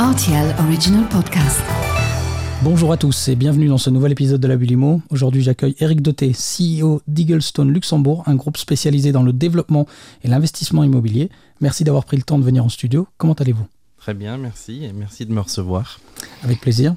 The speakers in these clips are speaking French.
RTL Original Podcast. Bonjour à tous et bienvenue dans ce nouvel épisode de la Bulimo. Aujourd'hui, j'accueille Eric Doté, CEO d'Eaglestone Luxembourg, un groupe spécialisé dans le développement et l'investissement immobilier. Merci d'avoir pris le temps de venir en studio. Comment allez-vous? Très bien, merci et merci de me recevoir. Avec plaisir.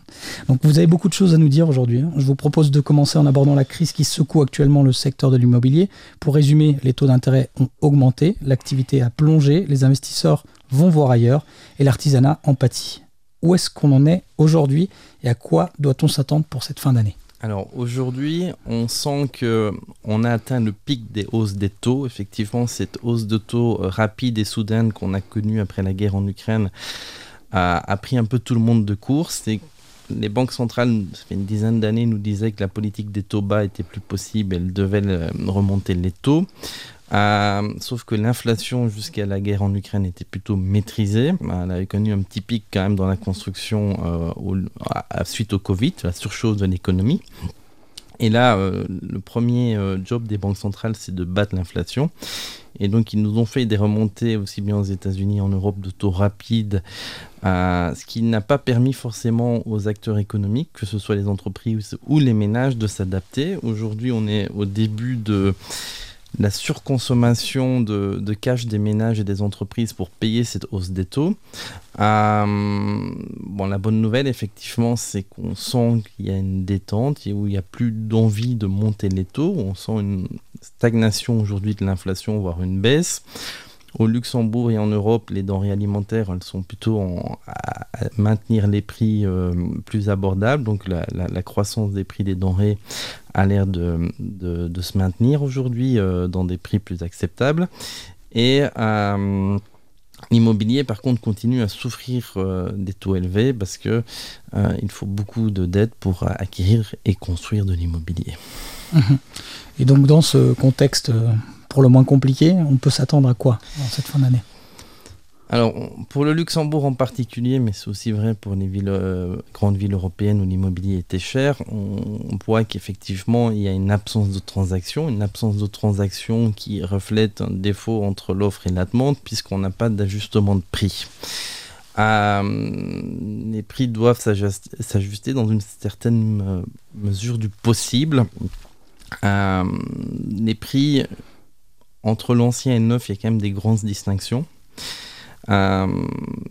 Donc vous avez beaucoup de choses à nous dire aujourd'hui. hein. Je vous propose de commencer en abordant la crise qui secoue actuellement le secteur de l'immobilier. Pour résumer, les taux d'intérêt ont augmenté, l'activité a plongé, les investisseurs vont voir ailleurs et l'artisanat en pâtit. Où est-ce qu'on en est aujourd'hui et à quoi doit-on s'attendre pour cette fin d'année? Alors aujourd'hui, on sent que on a atteint le pic des hausses des taux. Effectivement, cette hausse de taux euh, rapide et soudaine qu'on a connue après la guerre en Ukraine a, pris un peu tout le monde de court. C'est les banques centrales, ça fait une dizaine d'années, nous disaient que la politique des taux bas était plus possible, elles devaient euh, remonter les taux. Euh, sauf que l'inflation jusqu'à la guerre en Ukraine était plutôt maîtrisée. Elle avait connu un petit pic quand même dans la construction euh, suite au Covid, la surchose de l'économie. Et là, euh, le premier euh, job des banques centrales, c'est de battre l'inflation. Et donc, ils nous ont fait des remontées aussi bien aux États-Unis, en Europe, de taux rapides, euh, ce qui n'a pas permis forcément aux acteurs économiques, que ce soit les entreprises ou les ménages, de s'adapter. Aujourd'hui, on est au début de la surconsommation de, cash des ménages et des entreprises pour payer cette hausse des taux. Euh, bon, la bonne nouvelle, effectivement, c'est qu'on sent qu'il y a une détente, et où il n'y a plus d'envie de monter les taux. On sent une stagnation aujourd'hui de l'inflation, voire une baisse. Au Luxembourg et en Europe, les denrées alimentaires, elles sont plutôt à, maintenir les prix euh, plus abordables. Donc la, croissance des prix des denrées a l'air de, de- se maintenir aujourd'hui euh, dans des prix plus acceptables. Et euh, l'immobilier, par contre, continue à souffrir des taux élevés parce que euh, il faut beaucoup de dettes pour acquérir et construire de l'immobilier. Et donc dans ce contexte pour le moins compliqué, on peut s'attendre à quoi en cette fin d'année? Alors, pour le Luxembourg en particulier, mais c'est aussi vrai pour les villes, euh, grandes villes européennes où l'immobilier était cher, on, voit qu'effectivement, il y a une absence de transactions, une absence de transactions qui reflète un défaut entre l'offre et la demande, puisqu'on n'a pas d'ajustement de prix. Euh, les prix doivent s'ajust- s'ajuster dans une certaine euh, mesure du possible. Les prix entre l'ancien et le neuf, il y a quand même des grandes distinctions. Euh,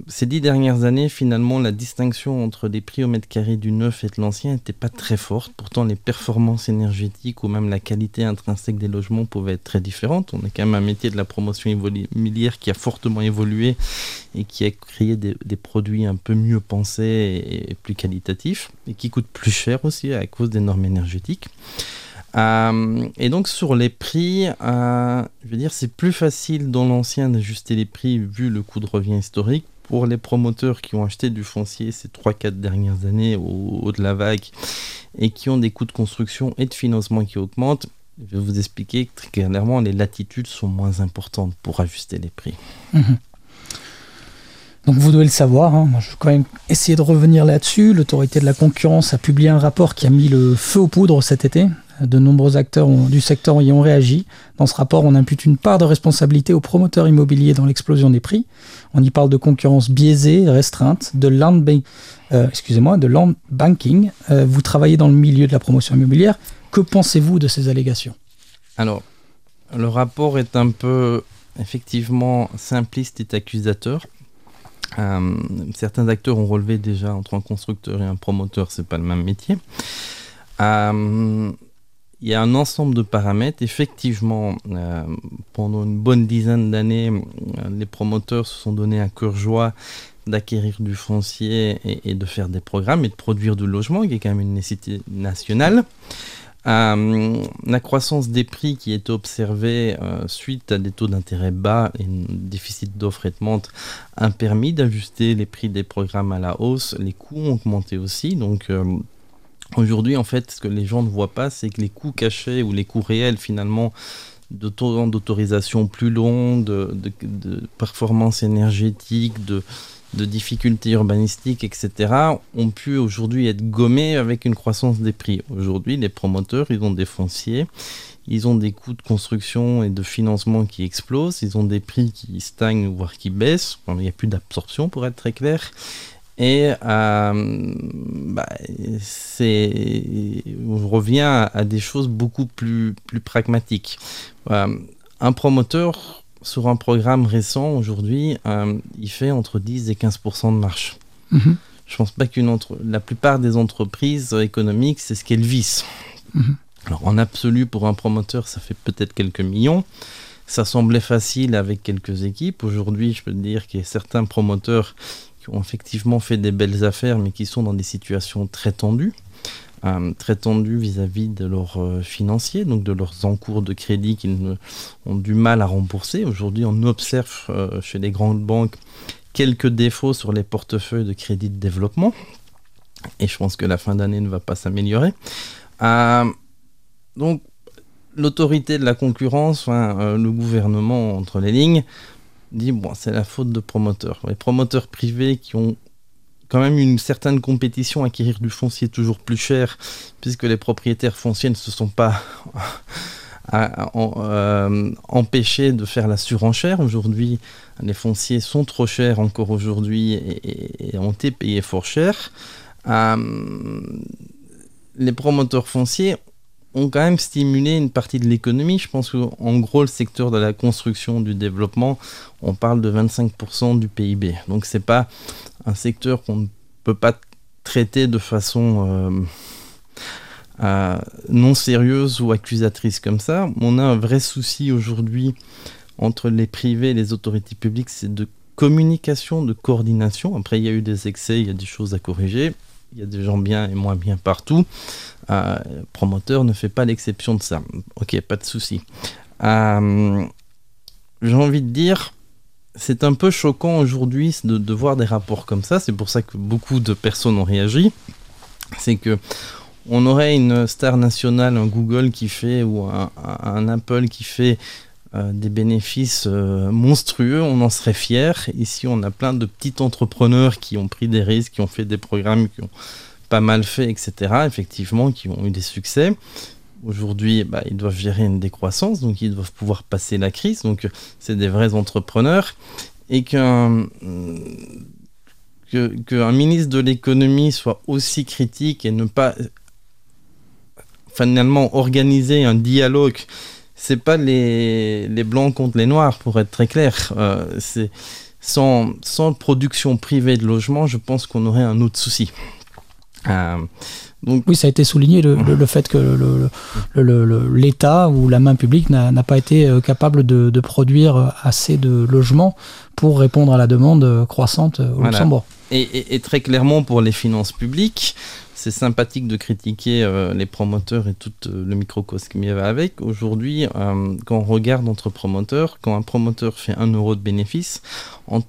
ces dix dernières années, finalement, la distinction entre les prix au mètre carré du neuf et de l'ancien n'était pas très forte. Pourtant, les performances énergétiques ou même la qualité intrinsèque des logements pouvaient être très différentes. On a quand même un métier de la promotion immobilière qui a fortement évolué et qui a créé des, des produits un peu mieux pensés et, et plus qualitatifs et qui coûtent plus cher aussi à cause des normes énergétiques. Euh, et donc sur les prix, euh, je veux dire, c'est plus facile dans l'ancien d'ajuster les prix vu le coût de revient historique. Pour les promoteurs qui ont acheté du foncier ces 3-4 dernières années au, haut de la vague et qui ont des coûts de construction et de financement qui augmentent, je vais vous expliquer que très clairement les latitudes sont moins importantes pour ajuster les prix. Donc vous devez le savoir, hein. moi je vais quand même essayer de revenir là-dessus. L'autorité de la concurrence a publié un rapport qui a mis le feu aux poudres cet été. De nombreux acteurs du secteur y ont réagi. Dans ce rapport, on impute une part de responsabilité aux promoteurs immobiliers dans l'explosion des prix. On y parle de concurrence biaisée, restreinte, de land, euh, excusez-moi, de land banking. Euh, vous travaillez dans le milieu de la promotion immobilière. Que pensez-vous de ces allégations? Alors, le rapport est un peu effectivement simpliste et accusateur. Euh, certains acteurs ont relevé déjà entre un constructeur et un promoteur, c'est pas le même métier. Euh, il y a un ensemble de paramètres. Effectivement, euh, pendant une bonne dizaine d'années, euh, les promoteurs se sont donné à cœur joie d'acquérir du foncier et, de faire des programmes et de produire du logement, qui est quand même une nécessité nationale. Euh, la croissance des prix qui est observée suite à des taux d'intérêt bas et un déficit d'offre et de demande a permis d'ajuster les prix des programmes à la hausse. Les coûts ont augmenté aussi. Donc aujourd'hui, en fait, ce que les gens ne voient pas, c'est que les coûts cachés ou les coûts réels finalement de temps d'autorisation plus long, de, de, de performance énergétique, de, de difficultés urbanistiques, etc., ont pu aujourd'hui être gommés avec une croissance des prix. Aujourd'hui, les promoteurs, ils ont des fonciers, ils ont des coûts de construction et de financement qui explosent, ils ont des prix qui stagnent, voire qui baissent, il n'y a plus d'absorption pour être très clair, Et euh, bah, c'est, on revient à, des choses beaucoup plus, plus pragmatiques. Euh, un promoteur sur un programme récent aujourd'hui, euh, il fait entre 10 et 15 de marge. Mhm. Je pense pas qu'une entre... la plupart des entreprises économiques, c'est ce qu'elles visent. Mhm. Alors en absolu, pour un promoteur, ça fait peut-être quelques millions. Ça semblait facile avec quelques équipes. Aujourd'hui, je peux dire qu'il y a certains promoteurs qui ont effectivement fait des belles affaires, mais qui sont dans des situations très tendues. Euh, très tendues vis-à-vis de leurs euh, financiers, donc de leurs encours de crédit qu'ils ont du mal à rembourser. Aujourd'hui, on observe euh, chez les grandes banques quelques défauts sur les portefeuilles de crédit de développement. Et je pense que la fin d'année ne va pas s'améliorer. donc, l'autorité de la concurrence, le gouvernement entre les lignes, dit bon, c'est la faute de promoteurs. Les promoteurs privés qui ont quand même une certaine compétition à acquérir du foncier toujours plus cher, puisque les propriétaires fonciers ne se sont pas euh, empêchés de faire la surenchère. Aujourd'hui, les fonciers sont trop chers encore aujourd'hui et, ont été payés fort cher. Euh, les promoteurs fonciers ont quand même stimulé une partie de l'économie. Je pense qu'en gros, le secteur de la construction, du développement, on parle de 25% du PIB. Donc c'est pas un secteur qu'on ne peut pas traiter de façon euh, euh, non sérieuse ou accusatrice comme ça. On a un vrai souci aujourd'hui entre les privés et les autorités publiques, c'est de communication, de coordination. Après, il y a eu des excès, il y a des choses à corriger. Il y a des gens bien et moins bien partout. Euh, promoteur ne fait pas l'exception de ça. Ok, pas de souci. Euh, j'ai envie de dire, c'est un peu choquant aujourd'hui de, voir des rapports comme ça. C'est pour ça que beaucoup de personnes ont réagi. C'est que on aurait une star nationale, un Google qui fait ou un, Apple qui fait euh, des bénéfices monstrueux, on en serait fier. Ici, on a plein de petits entrepreneurs qui ont pris des risques, qui ont fait des programmes, qui ont pas mal fait, etc., effectivement, qui ont eu des succès. Aujourd'hui, bah, ils doivent gérer une décroissance, donc ils doivent pouvoir passer la crise. Donc, c'est des vrais entrepreneurs. Et qu'un qu'un ministre de l'économie soit aussi critique et ne pas finalement organiser un dialogue, c'est pas les, les, blancs contre les noirs, pour être très clair. Euh, c'est sans, sans production privée de logement, je pense qu'on aurait un autre souci. Euh, donc, oui, ça a été souligné le, le, fait que l'État ou la main publique n'a pas été euh, capable de, de, produire assez de logements pour répondre à la demande croissante au Luxembourg. Et, et, très clairement pour les finances publiques, c'est sympathique de critiquer euh, les promoteurs et tout le microcosme qui va avec. Aujourd'hui, quand on regarde entre promoteurs, quand un promoteur fait un euro de bénéfice, en,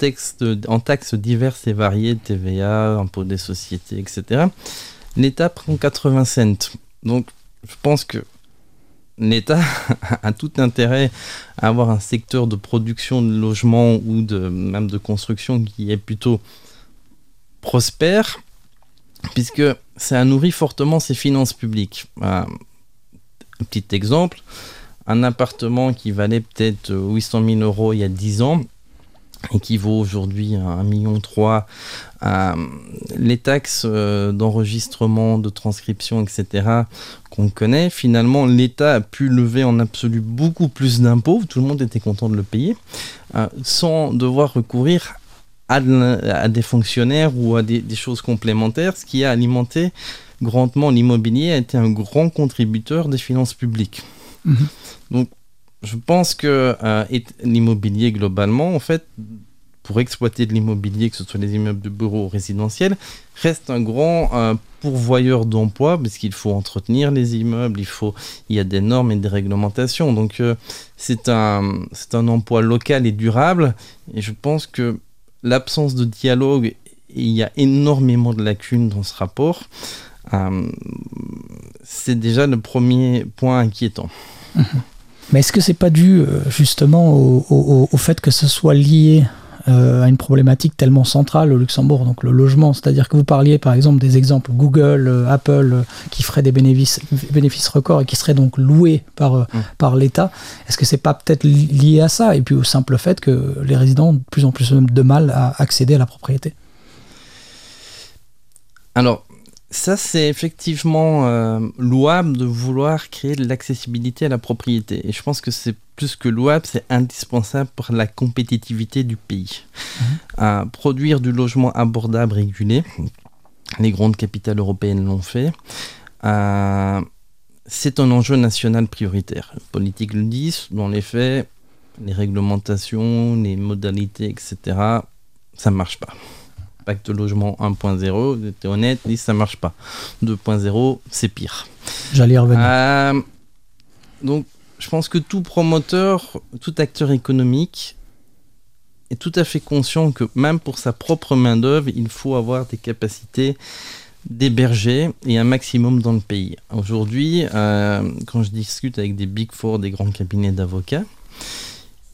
en taxes diverses et variées, TVA, impôts des sociétés, etc., l'État prend 80 cents. Donc, je pense que l'État a tout intérêt à avoir un secteur de production de logements ou de, même de construction qui est plutôt prospère, puisque ça nourrit fortement ses finances publiques. un petit exemple, un appartement qui valait peut-être 800 000 euros il y a 10 ans et qui vaut aujourd'hui 1,3 million. Euh, les taxes euh, d'enregistrement, de transcription, etc., qu'on connaît, finalement, l'État a pu lever en absolu beaucoup plus d'impôts, tout le monde était content de le payer, euh, sans devoir recourir à, des fonctionnaires ou à des, choses complémentaires, ce qui a alimenté grandement l'immobilier, a été un grand contributeur des finances publiques. Mhm. Donc, je pense que euh, l'immobilier globalement, en fait, pour exploiter de l'immobilier, que ce soit les immeubles de bureaux ou résidentiels, reste un grand euh, pourvoyeur d'emplois parce qu'il faut entretenir les immeubles, il faut, il y a des normes et des réglementations. Donc euh, c'est un, c'est un emploi local et durable. Et je pense que l'absence de dialogue, il y a énormément de lacunes dans ce rapport. c'est déjà le premier point inquiétant. Mmh. Mais est-ce que c'est pas dû euh, justement au, fait que ce soit lié euh, à une problématique tellement centrale au Luxembourg, donc le logement, c'est-à-dire que vous parliez par exemple des exemples Google, euh, Apple, qui feraient des bénéfices, bénéfices records et qui seraient donc loués par, mm. par l'État. Est-ce que c'est pas peut-être lié à ça? Et puis au simple fait que les résidents ont de plus en plus de mal à accéder à la propriété Alors, ça, c'est effectivement euh, louable de vouloir créer de l'accessibilité à la propriété. Et je pense que c'est plus que louable, c'est indispensable pour la compétitivité du pays. Mhm. produire du logement abordable régulé, les grandes capitales européennes l'ont fait. c'est un enjeu national prioritaire. Les politiques le disent, dans les faits, les réglementations, les modalités, etc., ça ne marche pas. Pacte logement 1.0, t'es honnête, dit ça marche pas. 2.0, c'est pire. J'allais revenir. Euh, donc, je pense que tout promoteur, tout acteur économique est tout à fait conscient que même pour sa propre main-d'œuvre, il faut avoir des capacités d'héberger et un maximum dans le pays. Aujourd'hui, euh, quand je discute avec des Big Four, des grands cabinets d'avocats,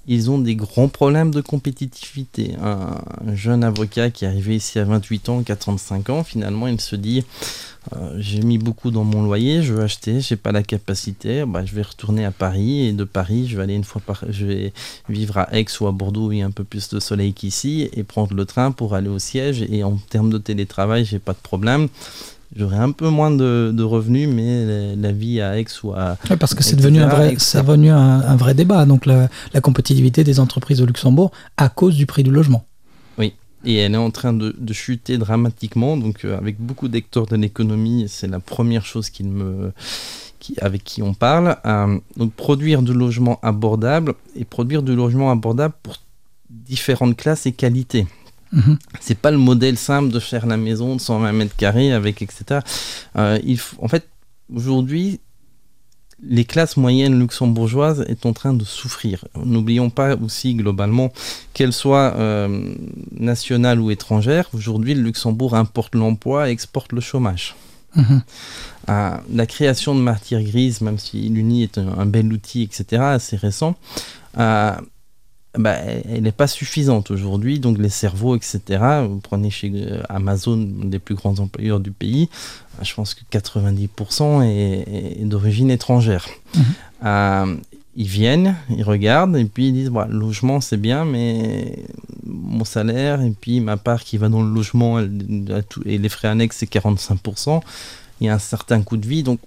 ils ont des grands problèmes de compétitivité. Un jeune avocat qui est arrivé ici à 28 ans, 45 ans, finalement, il se dit euh, j'ai mis beaucoup dans mon loyer, je veux acheter, j'ai pas la capacité, bah, je vais retourner à Paris et de Paris, je vais aller une fois par, je vais vivre à Aix ou à Bordeaux où il y a un peu plus de soleil qu'ici et prendre le train pour aller au siège. Et en termes de télétravail, j'ai pas de problème j'aurais un peu moins de, revenus, mais la, vie à Aix ou à. Oui, parce que c'est devenu, un vrai, devenu un, vrai débat, donc la, compétitivité des entreprises au Luxembourg à cause du prix du logement. Oui, et elle est en train de, chuter dramatiquement, donc euh, avec beaucoup d'acteurs de l'économie, c'est la première chose qu'il me. Qui, avec qui on parle. Euh, donc produire du logement abordable et produire du logement abordable pour différentes classes et qualités. Mhm. C'est pas le modèle simple de faire la maison de 120 mètres carrés avec etc. Euh, il en fait, aujourd'hui, les classes moyennes luxembourgeoises est en train de souffrir. N'oublions pas aussi globalement qu'elles soient euh, nationales ou étrangères. Aujourd'hui, le Luxembourg importe l'emploi et exporte le chômage. Mhm. Euh, la création de matières grises, même si l'UNI est un, bel outil, etc., assez récent, bah, elle n'est pas suffisante aujourd'hui. Donc les cerveaux, etc. Vous prenez chez euh, Amazon, des plus grands employeurs du pays, euh, je pense que 90% est, d'origine étrangère. Mhm. Euh, ils viennent, ils regardent et puis ils disent le logement c'est bien, mais mon salaire et puis ma part qui va dans le logement et les frais annexes c'est 45%. Il y a un certain coût de vie. Donc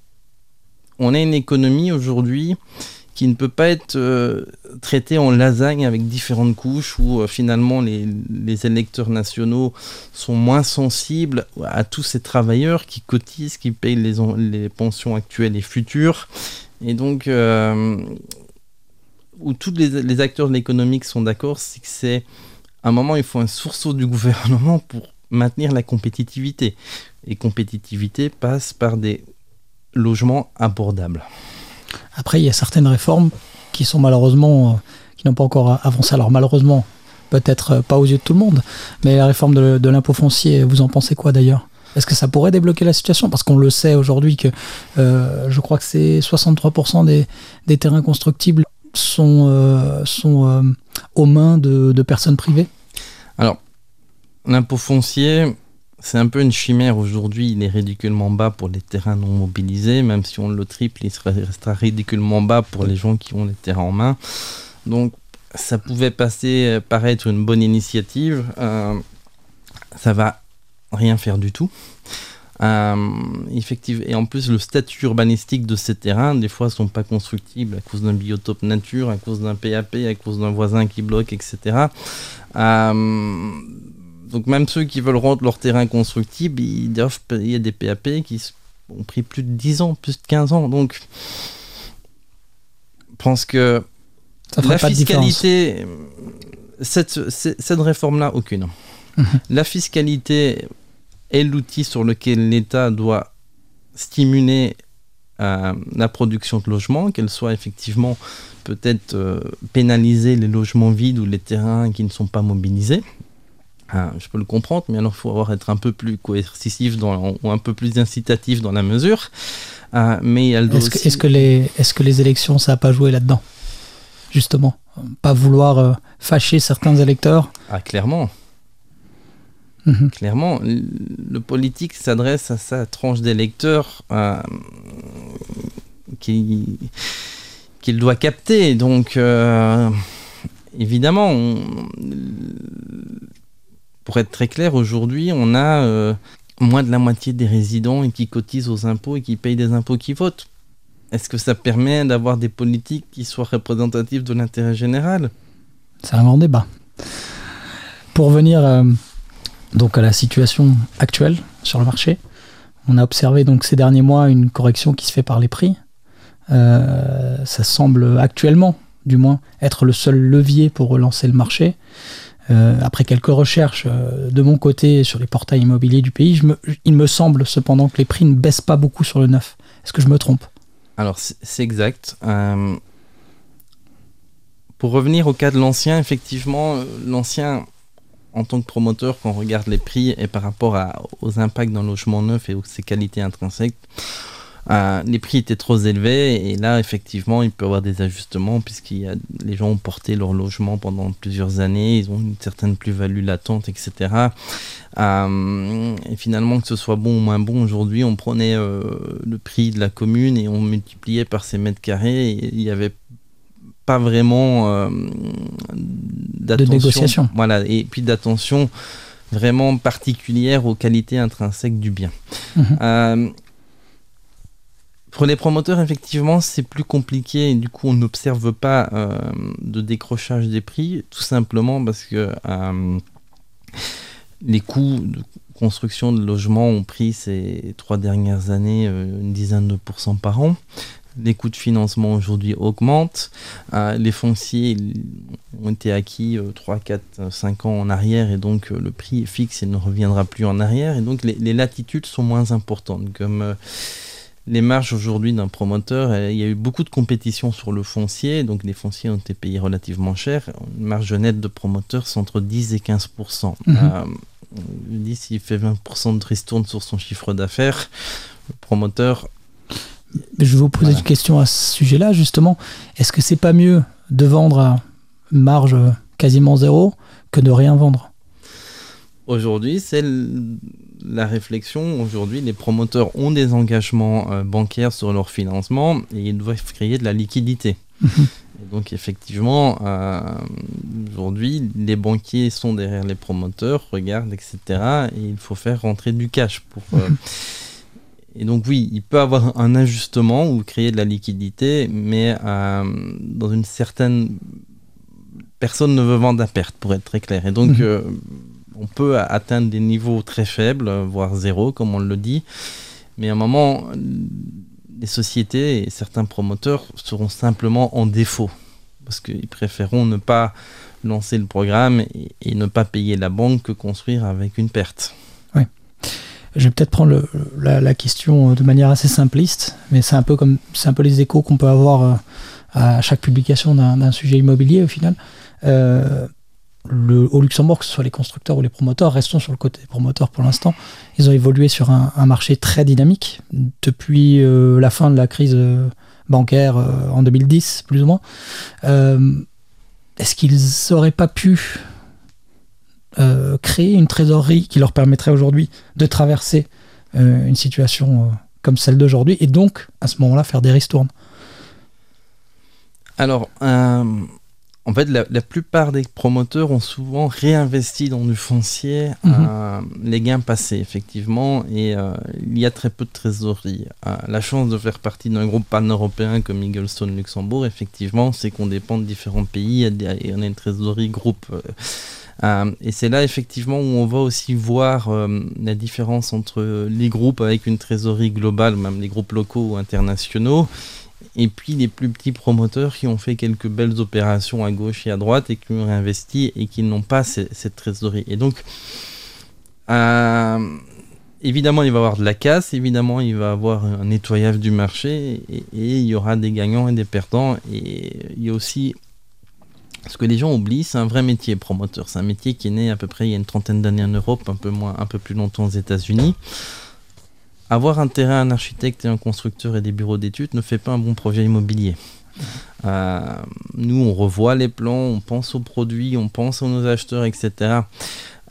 on a une économie aujourd'hui qui ne peut pas être euh, traité en lasagne avec différentes couches où euh, finalement les, électeurs nationaux sont moins sensibles à tous ces travailleurs qui cotisent, qui payent les, pensions actuelles et futures. Et donc, euh, où tous les, acteurs de l'économique sont d'accord, c'est que c'est à un moment, il faut un sursaut du gouvernement pour maintenir la compétitivité. Et compétitivité passe par des logements abordables. Après, il y a certaines réformes qui sont malheureusement, euh, qui n'ont pas encore avancé. Alors malheureusement, peut-être euh, pas aux yeux de tout le monde, mais la réforme de, l'impôt foncier, vous en pensez quoi d'ailleurs? Est-ce que ça pourrait débloquer la situation? Parce qu'on le sait aujourd'hui que euh, je crois que c'est 63% des, terrains constructibles sont, sont aux mains de, de personnes privées? Alors, l'impôt foncier, c'est un peu une chimère aujourd'hui, il est ridiculement bas pour les terrains non mobilisés, même si on le triple, il restera ridiculement bas pour les gens qui ont les terrains en main. Donc ça pouvait passer, euh, paraître une bonne initiative, euh, ça va rien faire du tout. Euh, et en plus, le statut urbanistique de ces terrains, des fois, sont pas constructibles à cause d'un biotope nature, à cause d'un PAP, à cause d'un voisin qui bloque, etc. donc même ceux qui veulent rendre leur terrain constructible, ils doivent payer des PAP qui ont pris plus de 10 ans, plus de 15 ans. Donc je pense que la fiscalité, cette, cette réforme-là, aucune. Mhm. La fiscalité est l'outil sur lequel l'État doit stimuler euh, la production de logements, qu'elle soit effectivement peut-être euh, pénaliser les logements vides ou les terrains qui ne sont pas mobilisés. Je peux le comprendre, mais alors il faut avoir, être un peu plus coercitif dans, ou un peu plus incitatif dans la mesure. Ah, mais est-ce, que, les, est-ce que les élections, ça n'a pas joué là-dedans? Justement, pas vouloir euh, fâcher certains électeurs? Ah, clairement. Mhm. Clairement, le politique s'adresse à sa tranche d'électeurs euh, qui, qu'il doit capter. Donc, euh, évidemment, on, pour être très clair, aujourd'hui, on a, euh, moins de la moitié des résidents qui cotisent aux impôts et qui payent des impôts qui votent. Est-ce que ça permet d'avoir des politiques qui soient représentatives de l'intérêt général? C'est un grand débat. Pour revenir euh, donc à la situation actuelle sur le marché, on a observé donc ces derniers mois une correction qui se fait par les prix. Euh, ça semble actuellement, du moins, être le seul levier pour relancer le marché. Euh, après quelques recherches euh, de mon côté sur les portails immobiliers du pays, il me semble cependant que les prix ne baissent pas beaucoup sur le neuf. Est-ce que je me trompe? Alors c'est exact. pour revenir au cas de l'ancien, effectivement, l'ancien en tant que promoteur, quand on regarde les prix et par rapport aux impacts le logement neuf et aux ses qualités intrinsèques, euh, les prix étaient trop élevés et là effectivement il peut y avoir des ajustements puisque les gens ont porté leur logement pendant plusieurs années, ils ont une certaine plus-value latente, etc. Euh, et finalement que ce soit bon ou moins bon aujourd'hui, on prenait euh, le prix de la commune et on multipliait par ses mètres carrés et il y avait pas vraiment euh, de négociation. Voilà, et puis d'attention vraiment particulière aux qualités intrinsèques du bien. Mhm. Euh, pour les promoteurs, effectivement, c'est plus compliqué et du coup, on n'observe pas euh, de décrochage des prix, tout simplement parce que les coûts de construction de logements ont pris ces trois dernières années une dizaine de pourcents par an les coûts de financement aujourd'hui augmentent. Euh, les fonciers ont été acquis 3, 4, 5 ans en arrière et donc euh, le prix est fixe et ne reviendra plus en arrière. Et donc les, latitudes sont moins importantes. Comme euh, les marges aujourd'hui d'un promoteur, il y a eu beaucoup de compétition sur le foncier, donc les fonciers ont été payés relativement cher. Une marge nette de promoteur, c'est entre 10 et 15% mmh. dit s'il fait 20% de ristourne sur son chiffre d'affaires, le promoteur je vais vous poser une question à ce sujet-là, justement. Est-ce que c'est pas mieux de vendre à marge quasiment zéro que de rien vendre? Aujourd'hui, c'est la réflexion. Aujourd'hui, les promoteurs ont des engagements euh, bancaires sur leur financement et ils doivent créer de la liquidité. Mhm. donc, effectivement, euh, aujourd'hui, les banquiers sont derrière les promoteurs, regardent, etc. Et il faut faire rentrer du cash pour. Euh, mhm. Et donc oui, il peut avoir un ajustement ou créer de la liquidité, mais euh, dans une certaine... Personne ne veut vendre à perte, pour être très clair. Et donc, mhm. euh, on peut atteindre des niveaux très faibles, voire zéro, comme on le dit. Mais à un moment, les sociétés et certains promoteurs seront simplement en défaut. Parce qu'ils préféreront ne pas lancer le programme et, ne pas payer la banque que construire avec une perte. Je vais peut-être prendre la, question de manière assez simpliste, mais c'est un peu comme c'est un peu les échos qu'on peut avoir euh, à chaque publication d'un sujet immobilier au final. Euh, au Luxembourg, que ce soit les constructeurs ou les promoteurs, restons sur le côté des promoteurs pour l'instant, ils ont évolué sur un, marché très dynamique depuis euh, la fin de la crise bancaire en 2010, plus ou moins. Est-ce qu'ils n'auraient pas pu euh, créer une trésorerie qui leur permettrait aujourd'hui de traverser euh, une situation euh, comme celle d'aujourd'hui et donc à ce moment-là faire des ristournes? Alors, en fait, la, plupart des promoteurs ont souvent réinvesti dans du foncier mhm. les gains passés, effectivement, et il y a très peu de trésorerie. la chance de faire partie d'un groupe pan-européen comme Eaglestone Luxembourg, effectivement, c'est qu'on dépend de différents pays et on a une trésorerie groupe euh, et c'est là effectivement où on va aussi voir euh, la différence entre les groupes avec une trésorerie globale, même les groupes locaux ou internationaux, et puis les plus petits promoteurs qui ont fait quelques belles opérations à gauche et à droite et qui ont investi et qui n'ont pas cette trésorerie. Et donc, euh, évidemment, il va y avoir de la casse, évidemment, il va y avoir un nettoyage du marché et, et il y aura des gagnants et des perdants. Et il y a aussi ce que les gens oublient, c'est un vrai métier promoteur. C'est un métier qui est né à peu près il y a une trentaine d'années en Europe, un peu moins, un peu plus longtemps aux États-Unis. Avoir un terrain, un architecte et un constructeur et des bureaux d'études ne fait pas un bon projet immobilier. Euh, nous, on revoit les plans, on pense aux produits, on pense à nos acheteurs, etc.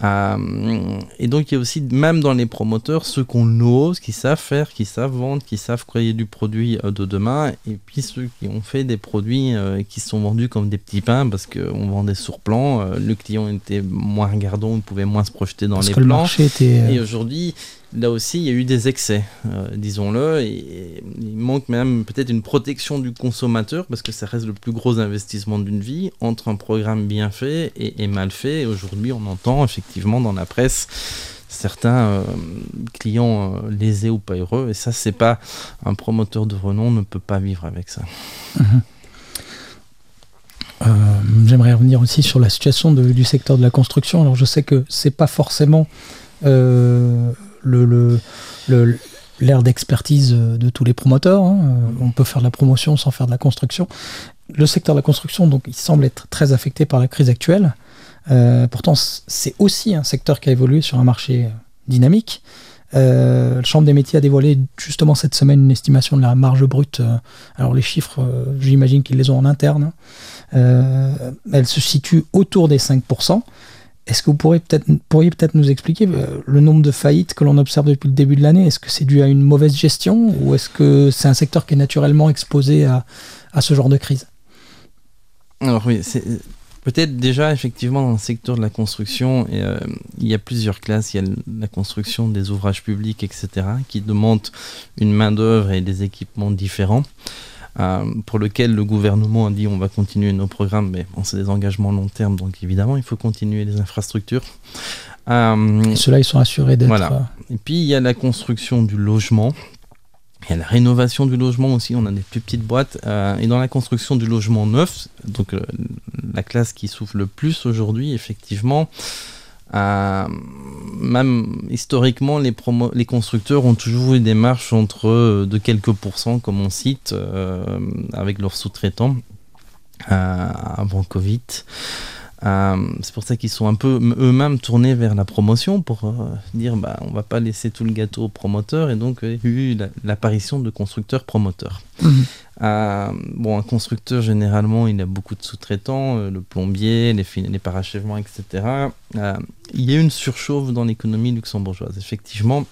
Euh, et donc il y a aussi, même dans les promoteurs, ceux qu'on ose, qui savent faire, qui savent vendre, qui savent créer du produit euh, de demain, et puis ceux qui ont fait des produits euh, qui sont vendus comme des petits pains parce qu'on vendait sur plan, le client était moins regardant, il pouvait moins se projeter dans les plans. marché était... Et aujourd'hui, là aussi, il y a eu des excès, euh, disons-le, et, manque même peut-être une protection du consommateur, parce que ça reste le plus gros investissement d'une vie, entre un programme bien fait et, mal fait. Aujourd'hui, on entend effectivement dans la presse certains euh, clients euh, lésés ou pas heureux, et ça, c'est pas un promoteur de renom ne peut pas vivre avec ça. Mhm. J'aimerais revenir aussi sur la situation du secteur de la construction. Alors je sais que c'est pas forcément le, l'air d'expertise de tous les promoteurs. Hein. On peut faire de la promotion sans faire de la construction. Le secteur de la construction, donc, il semble être très affecté par la crise actuelle. Euh, pourtant, c'est aussi un secteur qui a évolué sur un marché dynamique. Euh, le Chambre des métiers a dévoilé justement cette semaine une estimation de la marge brute. Euh, alors les chiffres, j'imagine qu'ils les ont en interne. elle se situe autour des 5%. Est-ce que vous pourriez peut-être pourriez peut-être nous expliquer euh, le nombre de faillites que l'on observe depuis le début de l'année? Est-ce que c'est dû à une mauvaise gestion ou est-ce que c'est un secteur qui est naturellement exposé à, ce genre de crise? Alors oui, c'est peut-être déjà effectivement dans le secteur de la construction, euh, il y a plusieurs classes. Il y a la construction des ouvrages publics, etc., qui demandent une main d'œuvre et des équipements différents. Euh, pour lequel le gouvernement a dit on va continuer nos programmes, mais bon, c'est des engagements long terme, donc évidemment il faut continuer les infrastructures. Euh, Ceux-là, ils sont assurés d'être. Voilà. Euh, Et puis il y a la construction du logement. Il y a la rénovation du logement aussi, on a des plus petites boîtes. et dans la construction du logement neuf, donc la classe qui souffre le plus aujourd'hui, effectivement, euh, même historiquement, les, les constructeurs ont toujours eu des marches entre euh, de quelques pourcents, comme on cite, euh, avec leurs sous-traitants avant Covid. C'est pour ça qu'ils sont un peu eux-mêmes tournés vers la promotion pour dire bah on va pas laisser tout le gâteau aux promoteurs et donc il y a eu l'apparition de constructeurs promoteurs. Mhm. Euh, bon, un constructeur, généralement, il a beaucoup de sous-traitants, euh, le plombier, les, les parachèvements, etc. Euh, il y a une surchauffe dans l'économie luxembourgeoise. Effectivement,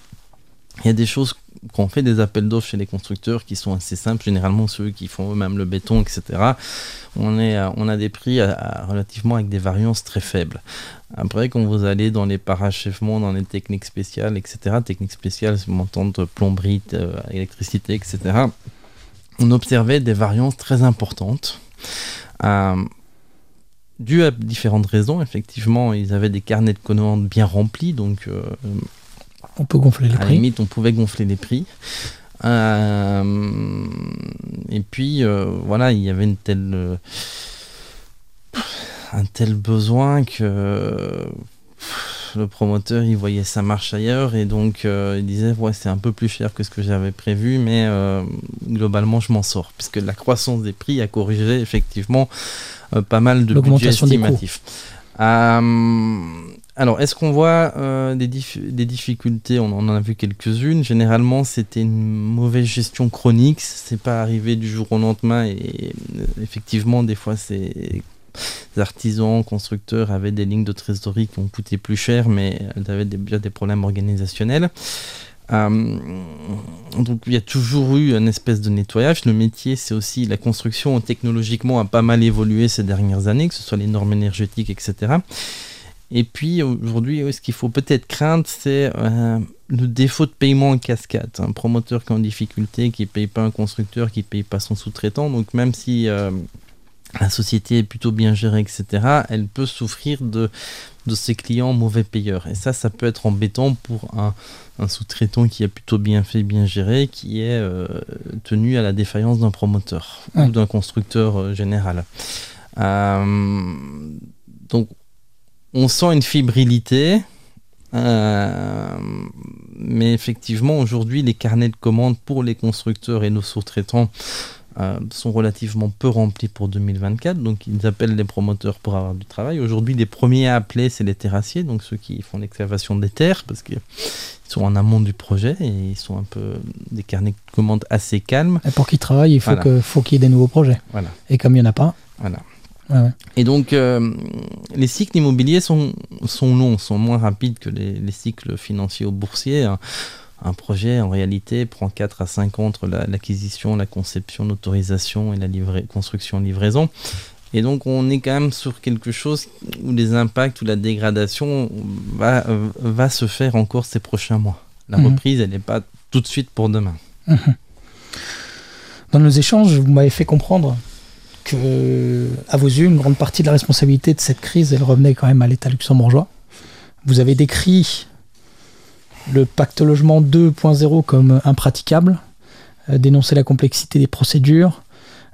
il y a des choses qu'on fait des appels d'offres chez les constructeurs qui sont assez simples, généralement ceux qui font eux-mêmes le béton, etc. On, est, on a des prix relativement avec des variances très faibles. Après, quand vous allez dans les parachèvements, dans les techniques spéciales, etc., techniques spéciales, c'est montant de plomberie, électricité, etc., on observait des variances très importantes. Euh, dues à différentes raisons. Effectivement, ils avaient des carnets de commandes bien remplis, donc euh, on peut gonfler les prix. À la limite, on pouvait gonfler les prix. Euh, et puis, voilà, il y avait une telle, un tel besoin que le promoteur il voyait sa marche ailleurs et donc euh, il disait ouais c'est un peu plus cher que ce que j'avais prévu mais euh, globalement je m'en sors puisque la croissance des prix a corrigé effectivement euh, pas mal de budgets estimatifs. Alors est-ce qu'on voit des, des, difficultés? On en a vu quelques-unes généralement c'était une mauvaise gestion chronique c'est pas arrivé du jour au lendemain et effectivement des fois les artisans, constructeurs avaient des lignes de trésorerie qui ont coûté plus cher, mais elles avaient déjà des problèmes organisationnels. Euh, donc il y a toujours eu une espèce de nettoyage. Le métier, c'est aussi la construction technologiquement a pas mal évolué ces dernières années, que ce soit les normes énergétiques, etc. Et puis aujourd'hui, ce qu'il faut peut-être craindre, c'est euh, le défaut de paiement en cascade. Un promoteur qui est en difficulté, qui ne paye pas un constructeur, qui ne paye pas son sous-traitant. Donc même si euh, la société est plutôt bien gérée, etc., elle peut souffrir de, de ses clients mauvais payeurs. Et ça, ça peut être embêtant pour un, sous-traitant qui a plutôt bien fait, bien géré, qui est euh, tenu à la défaillance d'un promoteur ou d'un constructeur général. Donc, on sent une fibrilité. mais effectivement, aujourd'hui, les carnets de commandes pour les constructeurs et nos sous-traitants euh, sont relativement peu remplis pour 2024, donc ils appellent les promoteurs pour avoir du travail. Aujourd'hui, les premiers à appeler, c'est les terrassiers, donc ceux qui font l'excavation des terres, parce qu'ils sont en amont du projet et ils sont un peu des carnets de commandes assez calmes. Et pour qu'ils travaillent, il faut qu'il y ait des nouveaux projets. Voilà. Et comme il n'y en a pas. Voilà. Et donc, euh, les cycles immobiliers sont, sont longs, sont moins rapides que les, les cycles financiers ou boursiers. Hein un projet, en réalité, prend 4 à 5 ans entre l'acquisition, la, conception, l'autorisation et la construction-livraison. Et donc, on est quand même sur quelque chose où les impacts ou la dégradation va, va se faire encore ces prochains mois. La Mhm. reprise, elle n'est pas tout de suite pour demain. Dans nos échanges, vous m'avez fait comprendre à vos yeux, une grande partie de la responsabilité de cette crise, elle revenait quand même à l'État luxembourgeois. Vous avez décrit le pacte logement 2.0 comme impraticable, euh, dénoncé la complexité des procédures,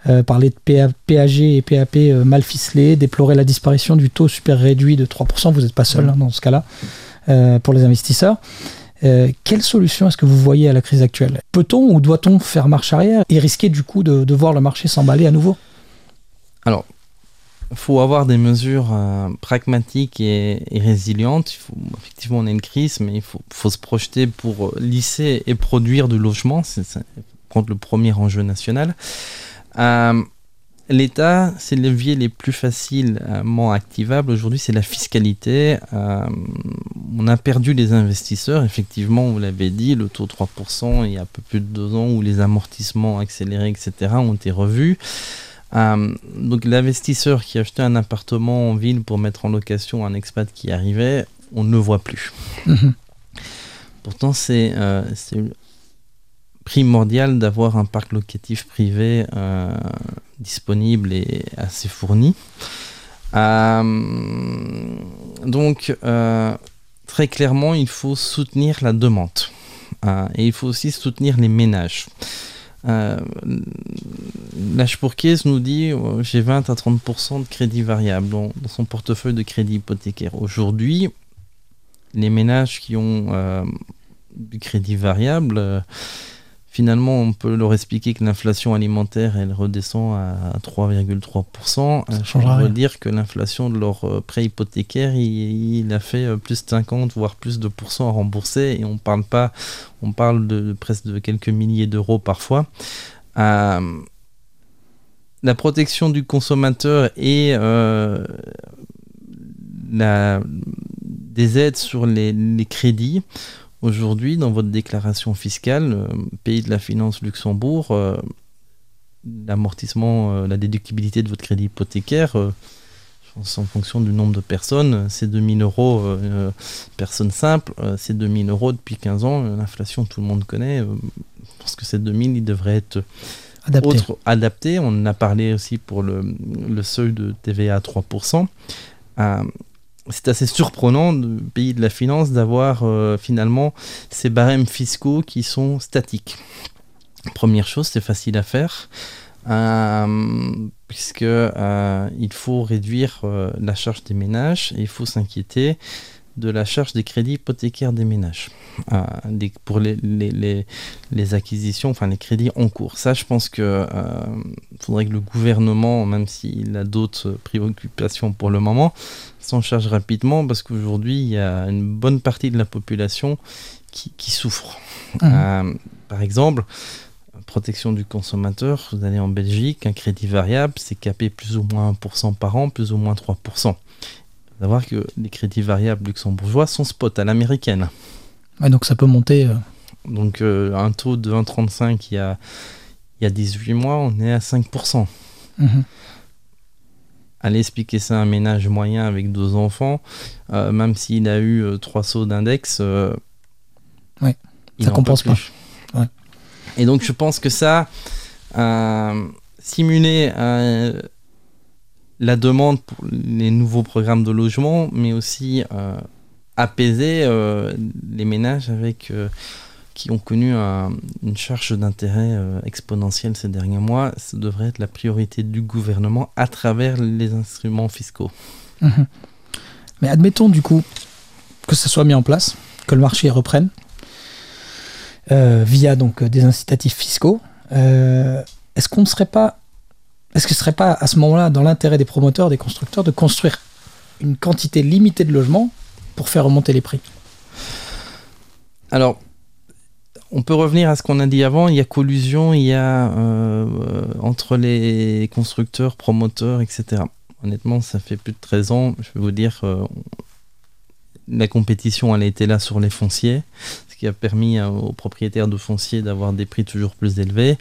euh, parler de PA- PAG et PAP euh, mal ficelés, déplorer la disparition du taux super réduit de 3%, vous n'êtes pas seul hein, dans ce cas-là, euh, pour les investisseurs. Euh, quelle solution est-ce que vous voyez à la crise actuelle? Peut-on ou doit-on faire marche arrière et risquer du coup de, de voir le marché s'emballer à nouveau? Il faut avoir des mesures euh, pragmatiques et, résilientes. Effectivement, on a une crise, mais il faut, se projeter pour euh, lisser et produire du logement. C'est prendre le premier enjeu national. Euh, L'État, c'est le levier les plus facilement activables aujourd'hui, c'est la fiscalité. On a perdu les investisseurs, effectivement, vous l'avez dit, le taux 3% il y a un peu plus de deux ans où les amortissements accélérés, etc., ont été revus. Euh, donc l'investisseur qui achetait un appartement en ville pour mettre en location un expat qui arrivait, on ne le voit plus. Mhm. Pourtant, c'est euh, c'est primordial d'avoir un parc locatif privé euh, disponible et assez fourni. Donc, très clairement, il faut soutenir la demande. Et il faut aussi soutenir les ménages. Euh, L'âge pour caisse nous dit euh, j'ai 20 à 30% de crédit variable dans, dans son portefeuille de crédit hypothécaire. Aujourd'hui, les ménages qui ont euh, du crédit variable, euh, finalement, on peut leur expliquer que l'inflation alimentaire, elle redescend à 3,3%. Ça Euh, changera rien. dire que l'inflation de leur euh, prêt hypothécaire, il, il a fait euh, plus de 50, voire plus de pourcents à rembourser. Et on parle pas, on parle de, de presque de quelques milliers d'euros parfois. Euh, la protection du consommateur et euh, la, des aides sur les, les crédits. Aujourd'hui, dans votre déclaration fiscale, euh, pays de la finance Luxembourg, euh, l'amortissement, euh, la déductibilité de votre crédit hypothécaire, euh, je pense en fonction du nombre de personnes, c'est 2000 euros, personne simple, c'est 2000 euros depuis 15 ans, l'inflation tout le monde connaît, je pense que ces 2000, ils devraient être Adapté. autre adapté. On en a parlé aussi pour le, le seuil de TVA à 3%. C'est assez surprenant de pays de la finance d'avoir euh, finalement ces barèmes fiscaux qui sont statiques. Première chose, c'est facile à faire. euh, puisque euh, il faut réduire euh, la charge des ménages et il faut s'inquiéter de la charge des crédits hypothécaires des ménages euh, des- pour les, les, les, les acquisitions, enfin les crédits en cours. Ça, je pense que euh, faudrait que le gouvernement, même s'il a d'autres préoccupations pour le moment, s'en charge rapidement parce qu'aujourd'hui, il y a une bonne partie de la population qui, qui souffre. Mhm. Euh, par exemple, protection du consommateur, vous allez en Belgique, un crédit variable, c'est capé plus ou moins 1% par an, plus ou moins 3%. Faut savoir que les crédits variables luxembourgeois sont spot à l'américaine. Ouais, donc ça peut monter. euh, Donc euh, un taux de 1,35 il y a, il y a 18 mois, on est à 5%. mhm. Allez expliquer ça à un ménage moyen avec deux enfants, euh, même s'il a eu trois sauts d'index, il ça en compense pas. Ouais. Et donc je pense que ça, simuler euh, la demande pour les nouveaux programmes de logement, mais aussi euh, apaiser euh, les ménages avec euh, qui ont connu un- une charge d'intérêt exponentielle ces derniers mois, ça devrait être la priorité du gouvernement à travers les instruments fiscaux. Mhm. Mais admettons du coup que ça soit mis en place, que le marché reprenne, via donc des incitatifs fiscaux. Est-ce qu'on ne serait pas, est-ce que ce serait pas à ce moment-là dans l'intérêt des promoteurs, des constructeurs, de construire une quantité limitée de logements pour faire remonter les prix? Alors, on peut revenir à ce qu'on a dit avant. Il y a collusion, il y a euh, entre les constructeurs, promoteurs, etc. Honnêtement, ça fait plus de 13 ans. Je vais vous dire, euh, la compétition, elle a été là sur les fonciers. Qui a permis aux propriétaires de fonciers d'avoir des prix toujours plus élevés.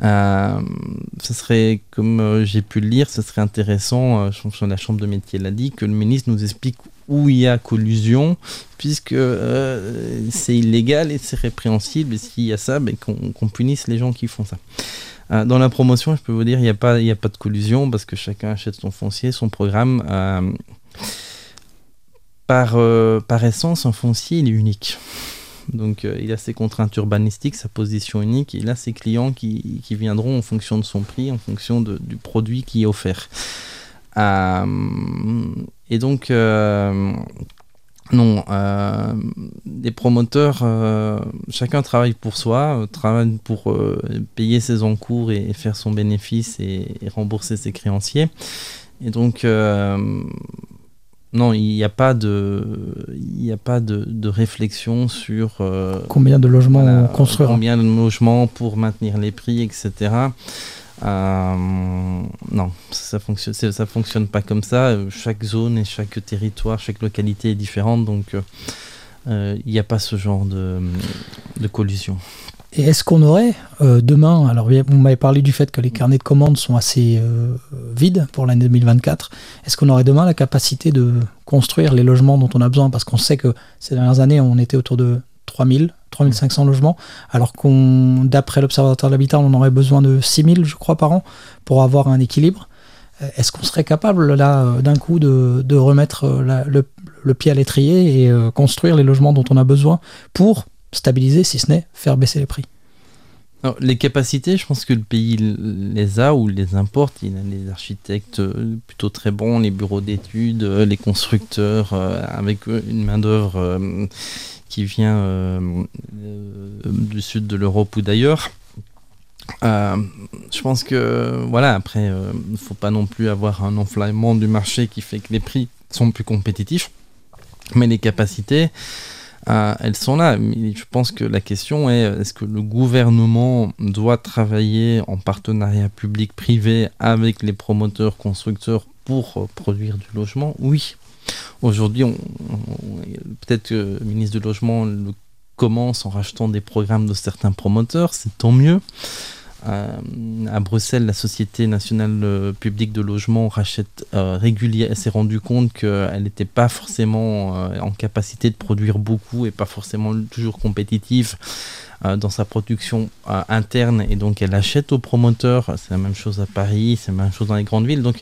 ce serait, comme j'ai pu le lire, ce serait intéressant, je pense que la Chambre de métier l'a dit, que le ministre nous explique où il y a collusion, puisque c'est illégal et c'est répréhensible, et s'il y a ça, ben, qu'on punisse les gens qui font ça. Euh, dans la promotion, je peux vous dire, il n'y a, pas, a pas de collusion parce que chacun achète son foncier, son programme. Euh, par, euh, par essence, un foncier, il est unique. Donc il a ses contraintes urbanistiques, sa position unique, et il a ses clients qui, qui viendront en fonction de son prix, en fonction du produit qui est offert. et donc non, euh, les promoteurs, euh, chacun travaille pour soi, euh, travaille pour payer ses encours et, faire son bénéfice et, rembourser ses créanciers. Et donc, non, il n'y a pas de, il a pas de, réflexion sur combien de logements construire, combien de logements pour maintenir les prix, etc. Euh, non, ça fonctionne, ça fonctionne pas comme ça. Chaque zone et chaque territoire, chaque localité est différente, donc euh, il n'y a pas ce genre de, de collision. Et est-ce qu'on aurait euh, demain, alors vous m'avez parlé du fait que les carnets de commandes sont assez vides pour l'année 2024, est-ce qu'on aurait demain la capacité de construire les logements dont on a besoin? Parce qu'on sait que ces dernières années, on était autour de 3000, 3500 logements, alors qu'on, d'après l'Observatoire de l'habitat, on aurait besoin de 6000, je crois, par an pour avoir un équilibre. Euh, est-ce qu'on serait capable, là, euh, d'un coup, de, remettre euh, le, pied à l'étrier et construire les logements dont on a besoin pour stabiliser, si ce n'est faire baisser les prix les capacités, je pense que le pays les a ou les importe. Il a les architectes plutôt très bons, les bureaux d'études, les constructeurs avec une main-d'œuvre qui vient euh, euh, du sud de l'Europe ou d'ailleurs. Euh, je pense que voilà, après, il ne faut pas non plus avoir un enflammement du marché qui fait que les prix sont plus compétitifs, mais les capacités, elles sont là. je pense que la question est est-ce que le gouvernement doit travailler en partenariat public-privé avec les promoteurs constructeurs pour produire du logement? Oui. Aujourd'hui, peut-être que le ministre du Logement le commence en rachetant des programmes de certains promoteurs, c'est tant mieux. Euh, à Bruxelles, la Société nationale euh, publique de logement rachète euh, régulièrement, s'est rendu compte qu'elle n'était pas forcément en capacité de produire beaucoup et pas forcément toujours compétitive dans sa production interne et donc elle achète aux promoteurs. C'est la même chose à Paris, c'est la même chose dans les grandes villes. Donc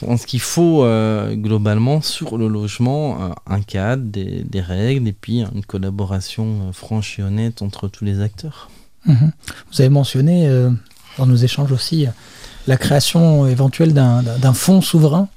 je pense qu'il faut globalement sur le logement un cadre, des, règles et puis une collaboration franche et honnête entre tous les acteurs. Mhm. Vous avez mentionné dans nos échanges aussi la création éventuelle d'un fonds souverain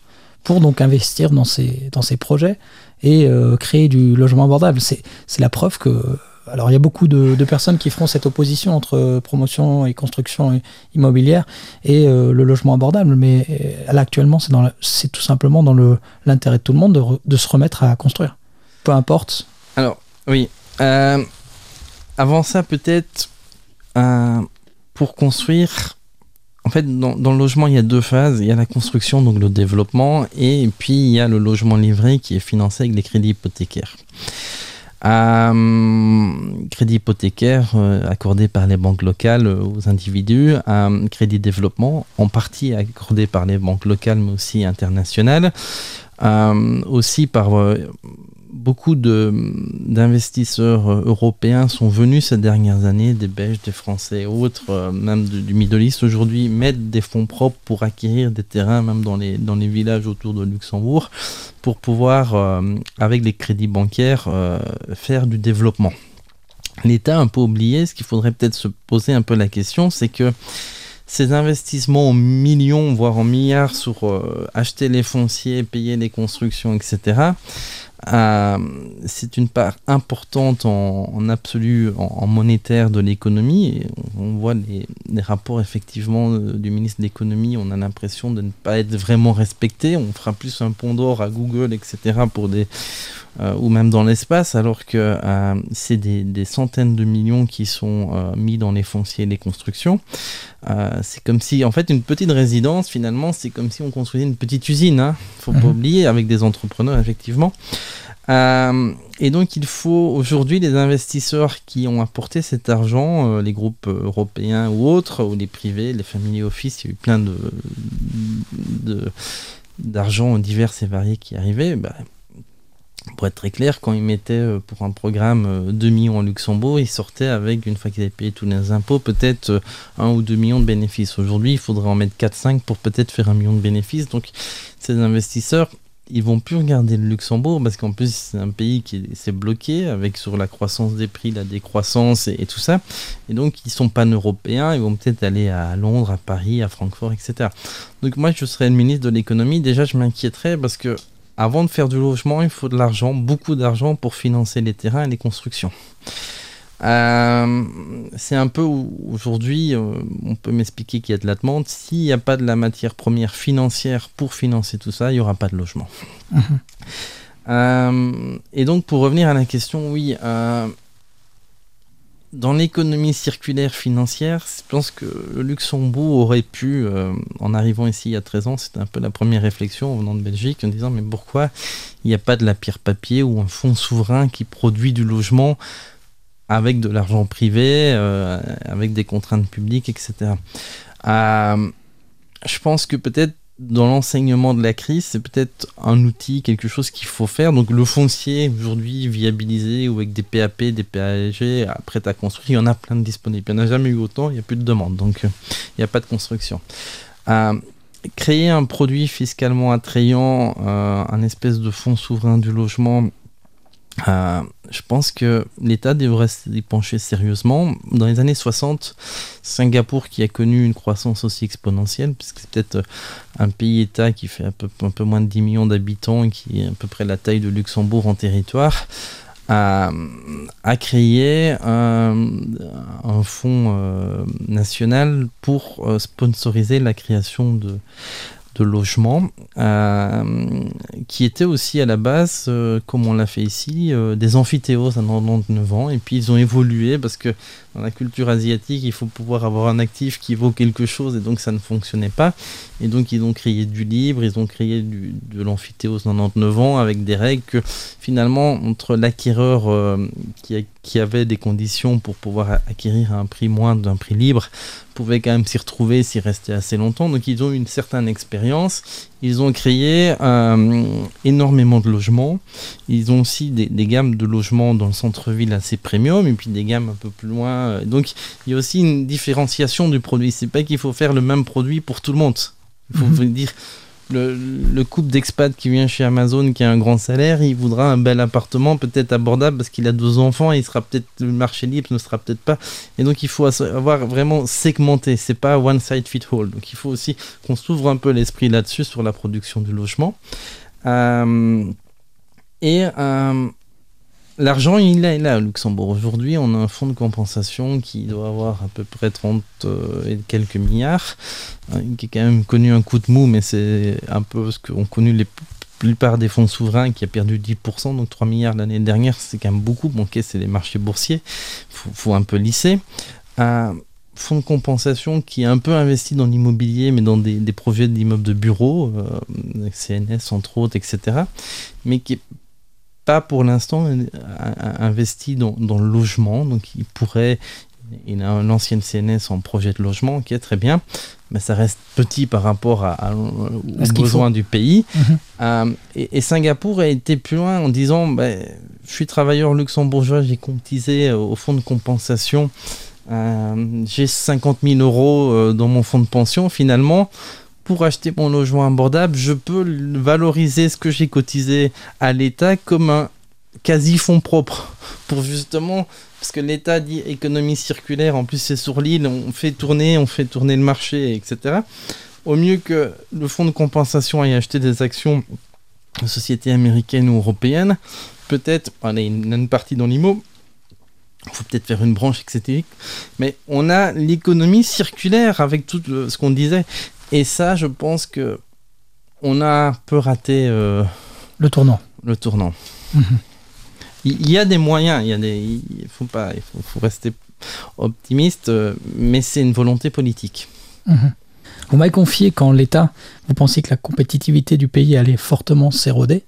pour donc investir dans ces, dans ces projets et créer du logement abordable. C'est la preuve que alors il y a beaucoup de, personnes qui feront cette opposition entre euh, promotion et construction immobilière et euh, le logement abordable, mais euh, là actuellement c'est tout simplement dans l'intérêt de tout le monde de, se remettre à construire, peu importe. Alors oui, avant ça peut-être pour construire. En fait, dans, le logement, il y a deux phases. Il y a la construction, donc le développement, et puis il y a le logement livré qui est financé avec les crédits hypothécaires. Euh, crédit hypothécaire euh, accordé par les banques locales aux individus, crédit développement en partie accordé par les banques locales mais aussi internationales, euh, aussi par beaucoup d'investisseurs euh, européens sont venus ces dernières années, des Belges, des Français et autres, euh, même du, Middle East aujourd'hui, mettre des fonds propres pour acquérir des terrains, même dans les, dans les villages autour de Luxembourg, pour pouvoir, euh, avec les crédits bancaires, faire du développement. L'État a un peu oublié, ce qu'il faudrait peut-être se poser un peu la question, c'est que ces investissements en millions, voire en milliards sur acheter les fonciers, payer les constructions, etc., c'est une part importante en, absolu, en, monétaire de l'économie. On voit les, rapports effectivement euh, du ministre de l'économie, on a l'impression de ne pas être vraiment respecté. On fera plus un pont d'or à Google, etc. pour des euh, ou même dans l'espace, alors que euh, c'est des, centaines de millions qui sont euh, mis dans les fonciers et les constructions. c'est comme si, en fait, une petite résidence, finalement, c'est comme si on construisait une petite usine. Hein. Faut pas mhm. oublier, avec des entrepreneurs, effectivement. et donc, il faut aujourd'hui des investisseurs qui ont apporté cet argent, les groupes européens ou autres, ou les privés, les family office, il y a eu plein de, d'argent divers et variés qui arrivaient. Bah, pour être très clair, quand ils mettaient euh, pour un programme 2 euh, millions en Luxembourg, ils sortaient avec, une fois qu'ils avaient payé tous les impôts, peut-être 1 euh, ou 2 millions de bénéfices. Aujourd'hui, il faudrait en mettre 4-5 pour peut-être faire un million de bénéfices. Donc, ces investisseurs, ils vont plus regarder le Luxembourg parce qu'en plus, c'est un pays qui s'est bloqué avec sur la croissance des prix, la décroissance et, tout ça. Et donc, ils sont pan-européens. Ils vont peut-être aller à Londres, à Paris, à Francfort, etc. Donc, moi, je serais le ministre de l'économie. Déjà, je m'inquiéterais parce que avant de faire du logement, il faut de l'argent, beaucoup d'argent pour financer les terrains et les constructions. Euh, c'est un peu aujourd'hui, euh, on peut m'expliquer qu'il y a de la demande. S'il n'y a pas de la matière première financière pour financer tout ça, il n'y aura pas de logement. Mhm. Euh, et donc, pour revenir à la question, oui, dans l'économie circulaire financière, je pense que le Luxembourg aurait pu, euh, en arrivant ici il y a 13 ans, c'était un peu la première réflexion en venant de Belgique, en disant mais pourquoi il n'y a pas de la pierre papier ou un fonds souverain qui produit du logement avec de l'argent privé, euh, avec des contraintes publiques, etc. Euh, je pense que peut-être dans l'enseignement de la crise, c'est peut-être un outil, quelque chose qu'il faut faire. Donc le foncier, aujourd'hui, viabilisé ou avec des PAP, des PAG, prêt à construire, il y en a plein de disponibles. Il n'y en a jamais eu autant, il n'y a plus de demande, donc euh, il n'y a pas de construction. Euh, créer un produit fiscalement attrayant, euh, un espèce de fonds souverain du logement euh, je pense que l'État devrait s'y pencher sérieusement. Dans les années 60, Singapour, qui a connu une croissance aussi exponentielle, puisque c'est peut-être euh, un pays-État qui fait un peu, moins de 10 millions d'habitants et qui est à peu près la taille de Luxembourg en territoire, a, créé un, fonds euh, national pour sponsoriser la création de, de euh, qui était aussi à la base, euh, comme on l'a fait ici, euh, des amphithéos à 99 ans, et puis ils ont évolué parce que dans la culture asiatique, il faut pouvoir avoir un actif qui vaut quelque chose, et donc ça ne fonctionnait pas. Et donc ils ont créé du libre, ils ont créé de l'amphithéos 99 ans avec des règles que finalement, entre l'acquéreur qui, qui avait des conditions pour pouvoir acquérir à un prix moindre d'un prix libre, pouvait quand même s'y retrouver s'y rester assez longtemps. Donc ils ont une certaine expérience. Ils ont créé euh, énormément de logements. Ils ont aussi des, gammes de logements dans le centre-ville assez premium et puis des gammes un peu plus loin. Donc il y a aussi une différenciation du produit. C'est pas qu'il faut faire le même produit pour tout le monde. Il faut mhm. dire le, couple d'expat qui vient chez Amazon, qui a un grand salaire, il voudra un bel appartement, peut-être abordable parce qu'il a deux enfants, il sera peut-être le marché libre ne sera peut-être pas. Et donc il faut avoir vraiment segmenté. C'est pas one side fit all. Donc il faut aussi qu'on s'ouvre un peu l'esprit là-dessus sur la production du logement. Euh, et euh, L'argent, il est là à Luxembourg. Aujourd'hui, on a un fonds de compensation qui doit avoir à peu près 30 euh, et quelques milliards, hein, qui a quand même connu un coup de mou, mais c'est un peu ce qu'ont connu les plupart des fonds souverains qui a perdu 10%, donc 3 milliards l'année dernière, c'est quand même beaucoup. Bon, ok, c'est les marchés boursiers, faut, faut un peu lisser. Un fonds de compensation qui est un peu investi dans l'immobilier, mais dans des, projets d'immeubles de bureaux, euh, CNS entre autres, etc., mais qui est pour l'instant investi dans, le logement, donc il pourrait, il a l'ancienne CNS en projet de logement, qui est très bien, mais ça reste petit par rapport à, aux besoins du pays. Mhm. Euh, et, Singapour a été plus loin en disant, ben, je suis travailleur luxembourgeois, j'ai cotisé au fonds de compensation, euh, j'ai 50 000 euros euh, dans mon fonds de pension, finalement, pour acheter mon logement abordable, je peux valoriser ce que j'ai cotisé à l'État comme un quasi fonds propre. Pour justement, parce que l'État dit économie circulaire, en plus c'est sur l'île, on fait tourner, on fait tourner le marché, etc. Au mieux que le fonds de compensation aille acheter des actions de sociétés américaines ou européennes, peut-être, allez, une, une partie dans l'IMO, il faut peut-être faire une branche, etc. Mais on a l'économie circulaire avec tout ce qu'on disait. Et ça, je pense que on a un peu raté. Euh, le tournant. le tournant. Mhm. Il y a des moyens, il y a des, il faut pas, il faut, rester optimiste, euh, mais c'est une volonté politique. Mhm. Vous m'avez confié qu'en l'État, vous pensiez que la compétitivité du pays allait fortement s'éroder.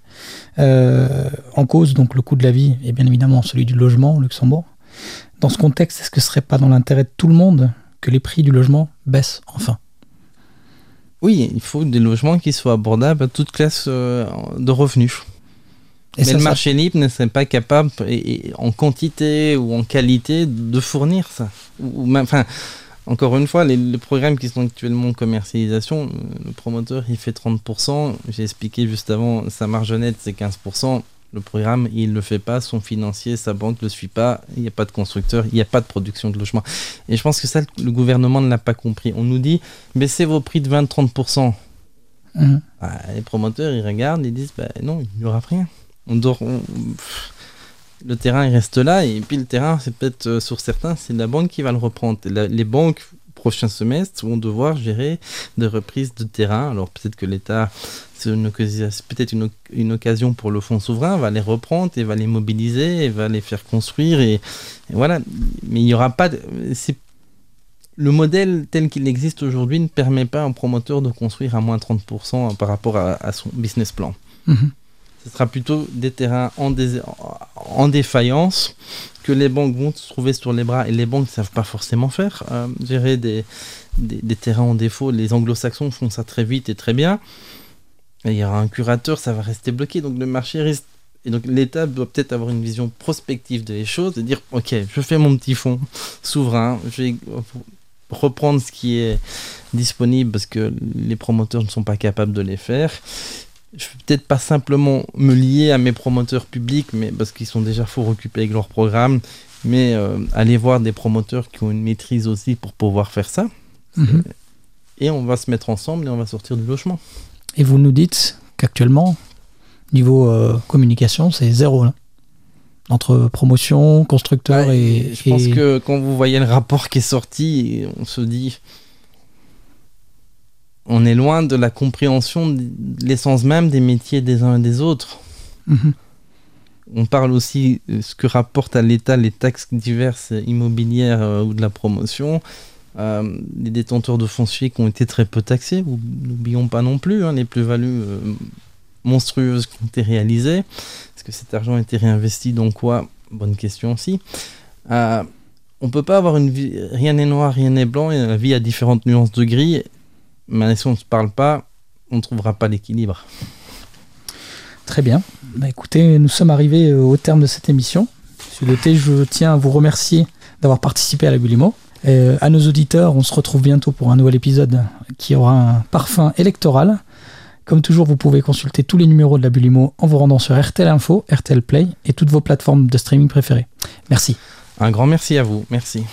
Euh, en cause, donc, le coût de la vie et bien évidemment celui du logement au Luxembourg. Dans ce contexte, est-ce que ce serait pas dans l'intérêt de tout le monde que les prix du logement baissent enfin? Oui, il faut des logements qui soient abordables à toute classe euh, de revenus. Et Mais le marché libre ne serait pas capable, en quantité ou en qualité, de fournir ça. Ou, enfin, encore une fois, les, programmes qui sont actuellement en commercialisation, euh, le promoteur il fait 30%. J'ai expliqué juste avant, sa marge nette c'est 15%. Le programme, il ne le fait pas, son financier, sa banque ne le suit pas, il n'y a pas de constructeur, il n'y a pas de production de logement. Et je pense que ça, le gouvernement ne l'a pas compris. On nous dit, baissez vos prix de 20-30%. Mmh. Bah, les promoteurs, ils regardent, ils disent, bah, non, il n'y aura rien. On dort, le terrain il reste là et puis le terrain c'est peut-être euh, sur certains c'est la banque qui va le reprendre. les banques prochain semestre vont devoir gérer des reprises de terrain. Alors peut-être que l'État c'est peut-être une, occasion pour le fonds souverain, va les reprendre et va les mobiliser et va les faire construire et, voilà. Mais il n'y aura pas de, le modèle tel qu'il existe aujourd'hui ne permet pas à un promoteur de construire à moins 30% par rapport à, son business plan. Mm-hmm ce sera plutôt des terrains en, défaillance que les banques vont se trouver sur les bras et les banques ne savent pas forcément faire. Euh, gérer des, des, terrains en défaut, les anglo-saxons font ça très vite et très bien. il y aura un curateur, ça va rester bloqué, donc le marché risque. Et donc l'État doit peut-être avoir une vision prospective des choses et dire ok, je fais mon petit fonds souverain, je vais reprendre ce qui est disponible parce que les promoteurs ne sont pas capables de les faire je vais peut-être pas simplement me lier à mes promoteurs publics, mais parce qu'ils sont déjà fort occupés avec leur programme, mais euh, aller voir des promoteurs qui ont une maîtrise aussi pour pouvoir faire ça. Mhm. Et on va se mettre ensemble et on va sortir du logement. Et vous nous dites qu'actuellement, niveau euh, communication, c'est zéro. Là. Entre promotion, constructeur et. Je pense que quand vous voyez le rapport qui est sorti, on se dit on est loin de la compréhension de l'essence même des métiers des uns et des autres. Mhm. On parle aussi de ce que rapportent à l'État les taxes diverses immobilières euh, ou de la promotion. Euh, les détenteurs de fonciers qui ont été très peu taxés, n'oublions pas non plus hein, les plus-values euh, monstrueuses qui ont été réalisées. Est-ce que cet argent a été réinvesti dans quoi? Bonne question aussi. on ne peut pas avoir une vie, rien n'est noir, rien n'est blanc, et la vie a différentes nuances de gris. Mais si on ne se parle pas, on ne trouvera pas l'équilibre. Très bien. Bah, écoutez, nous sommes arrivés euh, au terme de cette émission. Monsieur Le Thé, je tiens à vous remercier d'avoir participé à la Bulimo. Euh, à nos auditeurs, on se retrouve bientôt pour un nouvel épisode qui aura un parfum électoral. Comme toujours, vous pouvez consulter tous les numéros de la Bulimo en vous rendant sur RTL Info, RTL Play et toutes vos plateformes de streaming préférées. Merci. Un grand merci à vous. Merci.